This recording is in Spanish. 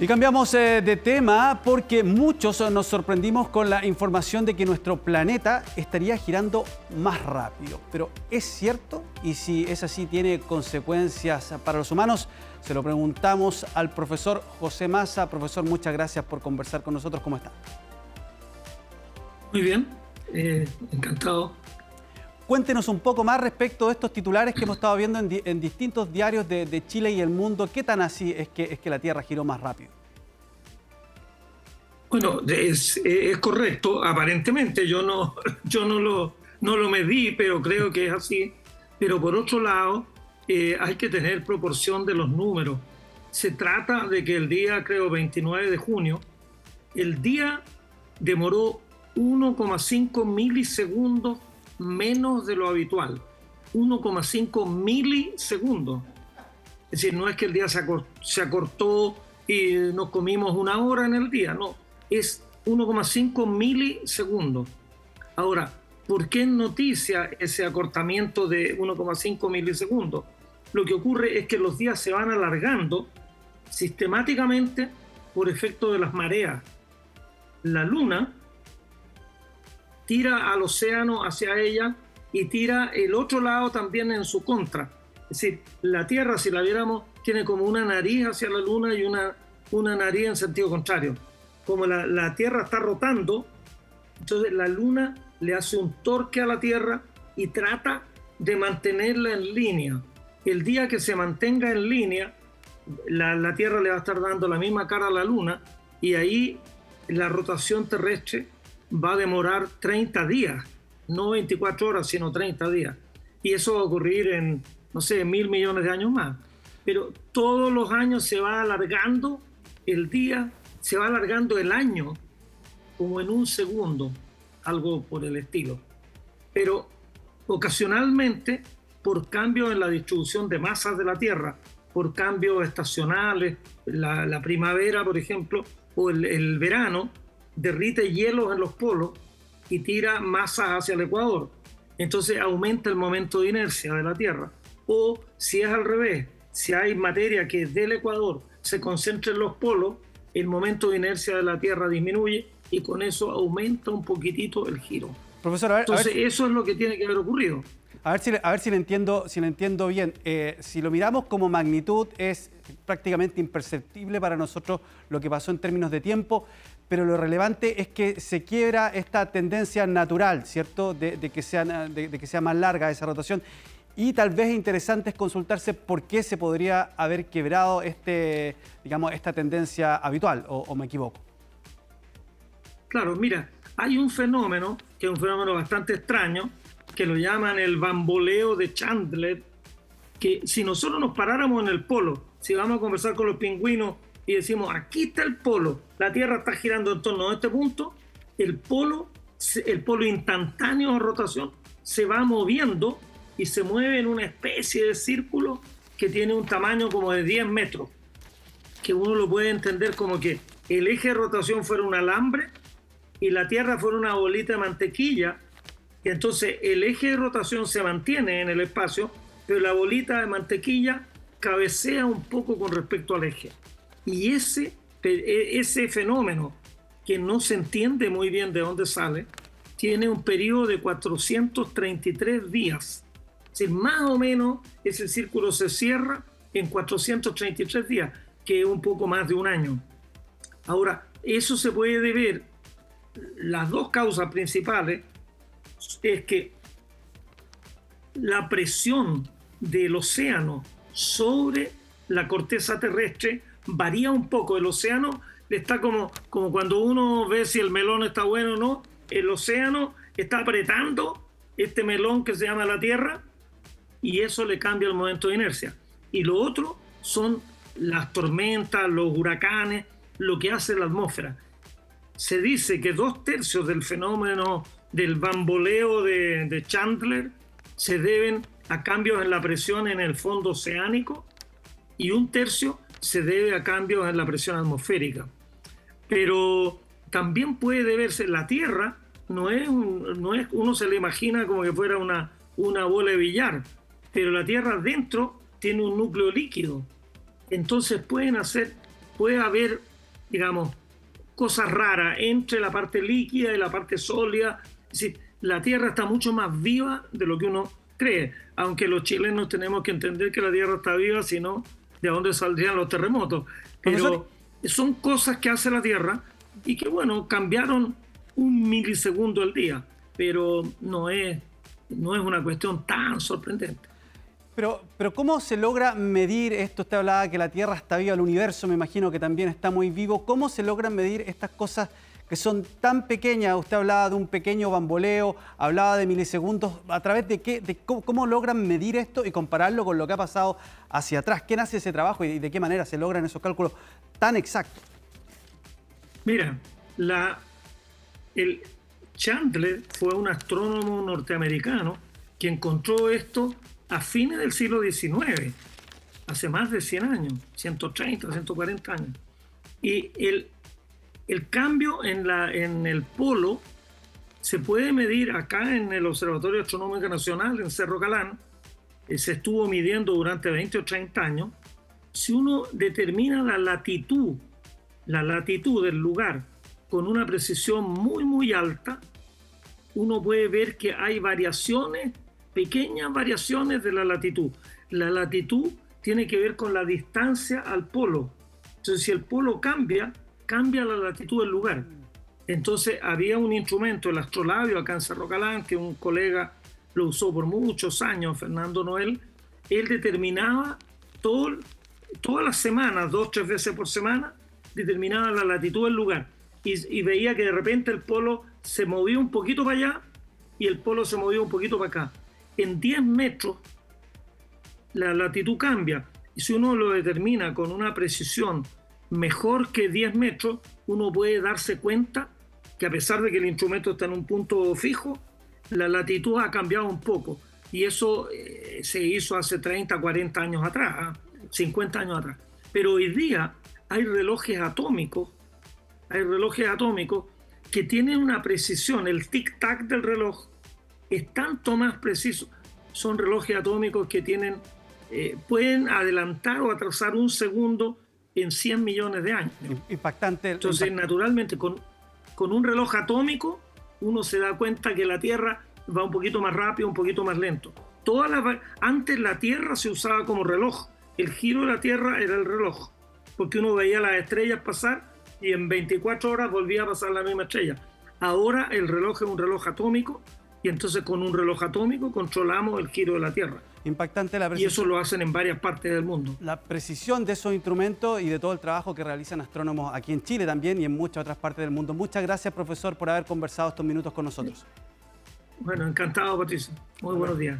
Y cambiamos eh, de tema porque muchos nos sorprendimos con la información de que nuestro planeta estaría girando más rápido. Pero ¿es cierto? Y si es así, ¿tiene consecuencias para los humanos? Se lo preguntamos al profesor José Massa. Profesor, muchas gracias por conversar con nosotros. ¿Cómo está? Muy bien, eh, encantado Cuéntenos un poco más respecto de estos titulares que hemos estado viendo en, distintos diarios de, Chile y el mundo. ¿Qué tan así es que, es que la Tierra giró más rápido? Bueno, es, correcto, aparentemente. Yo no, yo no lo, no lo medí, pero creo que es así. Pero por otro lado, eh, hay que tener proporción de los números. Se trata de que el día, creo, 29 de junio, el día demoró 1,5 milisegundos menos de lo habitual, 1,5 milisegundos. Es decir, no es que el día se acortó, y nos comimos una hora en el día, no, es 1,5 milisegundos. Ahora, ¿por qué noticia ese acortamiento de 1,5 milisegundos? Lo que ocurre es que los días se van alargando sistemáticamente por efecto de las mareas. La luna tira al océano hacia ella y tira el otro lado también en su contra. Es decir, la Tierra, si la viéramos, tiene como una nariz hacia la Luna y una, una nariz en sentido contrario. Como la, la Tierra está rotando, entonces la Luna le hace un torque a la Tierra y trata de mantenerla en línea. El día que se mantenga en línea, la, la, Tierra le va a estar dando la misma cara a la Luna y ahí la rotación terrestre va a demorar 30 días, no 24 horas, sino 30 días. Y eso va a ocurrir en, no sé, mil millones de años más. Pero todos los años se va alargando el día, se va alargando el año, como en un segundo, algo por el estilo. Pero ocasionalmente, por cambios en la distribución de masas de la Tierra, por cambios estacionales, la, primavera, por ejemplo, o el verano, derrite hielos en los polos y tira masas hacia el Ecuador. Entonces aumenta el momento de inercia de la Tierra. O si es al revés, si hay materia que del Ecuador se concentra en los polos, el momento de inercia de la Tierra disminuye y con eso aumenta un poquitito el giro. Profesor, Entonces eso es lo que tiene que haber ocurrido. A ver si, a ver si, le, entiendo, si le entiendo bien. Eh, si lo miramos como magnitud, es prácticamente imperceptible para nosotros lo que pasó en términos de tiempo, pero lo relevante es que se quiebra esta tendencia natural, ¿cierto?, de, que, sea, más larga esa rotación. Y tal vez interesante es consultarse por qué se podría haber quebrado este, digamos, esta tendencia habitual, o me equivoco. Claro, mira, hay un fenómeno, que es un fenómeno bastante extraño, que lo llaman el bamboleo de Chandler, que si nosotros nos paráramos en el polo, si vamos a conversar con los pingüinos y decimos, aquí está el polo, la Tierra está girando en torno a este punto, el polo, el polo instantáneo de rotación se va moviendo y se mueve en una especie de círculo que tiene un tamaño como de 10 metros, que uno lo puede entender como que el eje de rotación fuera un alambre y la Tierra fuera una bolita de mantequilla y entonces el eje de rotación se mantiene en el espacio, pero la bolita de mantequilla cabecea un poco con respecto al eje. Y ese, ese fenómeno, que no se entiende muy bien de dónde sale, tiene un periodo de 433 días. Es decir, más o menos ese círculo se cierra en 433 días, que es un poco más de un año. Ahora, eso se puede deber, las dos causas principales es que la presión del océano sobre la corteza terrestre varía un poco. El océano está como, como cuando uno ve si el melón está bueno o no. El océano está apretando este melón que se llama la Tierra y eso le cambia el momento de inercia. Y lo otro son las tormentas, los huracanes, lo que hace la atmósfera. Se dice que dos tercios del fenómeno del bamboleo de, Chandler se deben a cambios en la presión en el fondo oceánico y un tercio se debe a cambios en la presión atmosférica. Pero también puede deberse, la Tierra no es, no es uno se le imagina como que fuera una, una bola de billar, pero la Tierra dentro tiene un núcleo líquido. Entonces pueden hacer, puede haber digamos, cosas raras entre la parte líquida y la parte sólida. Es decir, la Tierra está mucho más viva de lo que uno cree, aunque los chilenos tenemos que entender que la Tierra está viva, si no, ¿de dónde saldrían los terremotos? Pero son cosas que hace la Tierra y que, bueno, cambiaron un milisegundo al día, pero no es, no es una cuestión tan sorprendente. Pero, pero ¿cómo se logra medir esto? Usted hablaba que la Tierra está viva, el universo me imagino que también está muy vivo. ¿Cómo se logran medir estas cosas que son tan pequeñas? Usted hablaba de un pequeño bamboleo, hablaba de milisegundos. ¿A través de qué? De cómo, logran medir esto y compararlo con lo que ha pasado hacia atrás? ¿Quién hace ese trabajo y de qué manera se logran esos cálculos tan exactos? Mira, la, el Chandler fue un astrónomo norteamericano que encontró esto a fines del siglo XIX, hace más de 100 años, 130, 140 años. Y el, el cambio en, la, en el polo se puede medir acá en el Observatorio Astronómico Nacional, en Cerro Calán, eh, se estuvo midiendo durante 20 o 30 años. Si uno determina la latitud, la latitud del lugar con una precisión muy, muy alta, uno puede ver que hay variaciones pequeñas variaciones de la latitud. La latitud tiene que ver con la distancia al polo. Entonces, si el polo cambia, cambia la latitud del lugar. Entonces, había un instrumento, el astrolabio, acá en Cerro Calán, que un colega lo usó por muchos años, Fernando Noel. Él determinaba todo, todas las semanas, dos, tres veces por semana, determinaba la latitud del lugar. Y, y veía que de repente el polo se movía un poquito para allá y el polo se movía un poquito para acá en 10 metros la latitud cambia. Y si uno lo determina con una precisión mejor que 10 metros, uno puede darse cuenta que a pesar de que el instrumento está en un punto fijo, la latitud ha cambiado un poco. Y eso eh, se hizo hace 30, 40 años atrás, 50 ¿ah? años atrás. Pero hoy día hay relojes atómicos, hay relojes atómicos que tienen una precisión, el tic-tac del reloj es tanto más preciso. Son relojes atómicos que tienen, eh, pueden adelantar o atrasar un segundo en 100 millones de años. Impactante. Entonces, naturalmente, con, con un reloj atómico, uno se da cuenta que la Tierra va un poquito más rápido, un poquito más lento. Todas las, antes la Tierra se usaba como reloj. El giro de la Tierra era el reloj, porque uno veía las estrellas pasar y en 24 horas volvía a pasar la misma estrella. Ahora el reloj es un reloj atómico y entonces con un reloj atómico controlamos el giro de la Tierra. Impactante la precisión. Y eso lo hacen en varias partes del mundo. La precisión de esos instrumentos y de todo el trabajo que realizan astrónomos aquí en Chile también y en muchas otras partes del mundo. Muchas gracias, profesor, por haber conversado estos minutos con nosotros. Bueno, encantado, Patricia. Muy buenos días.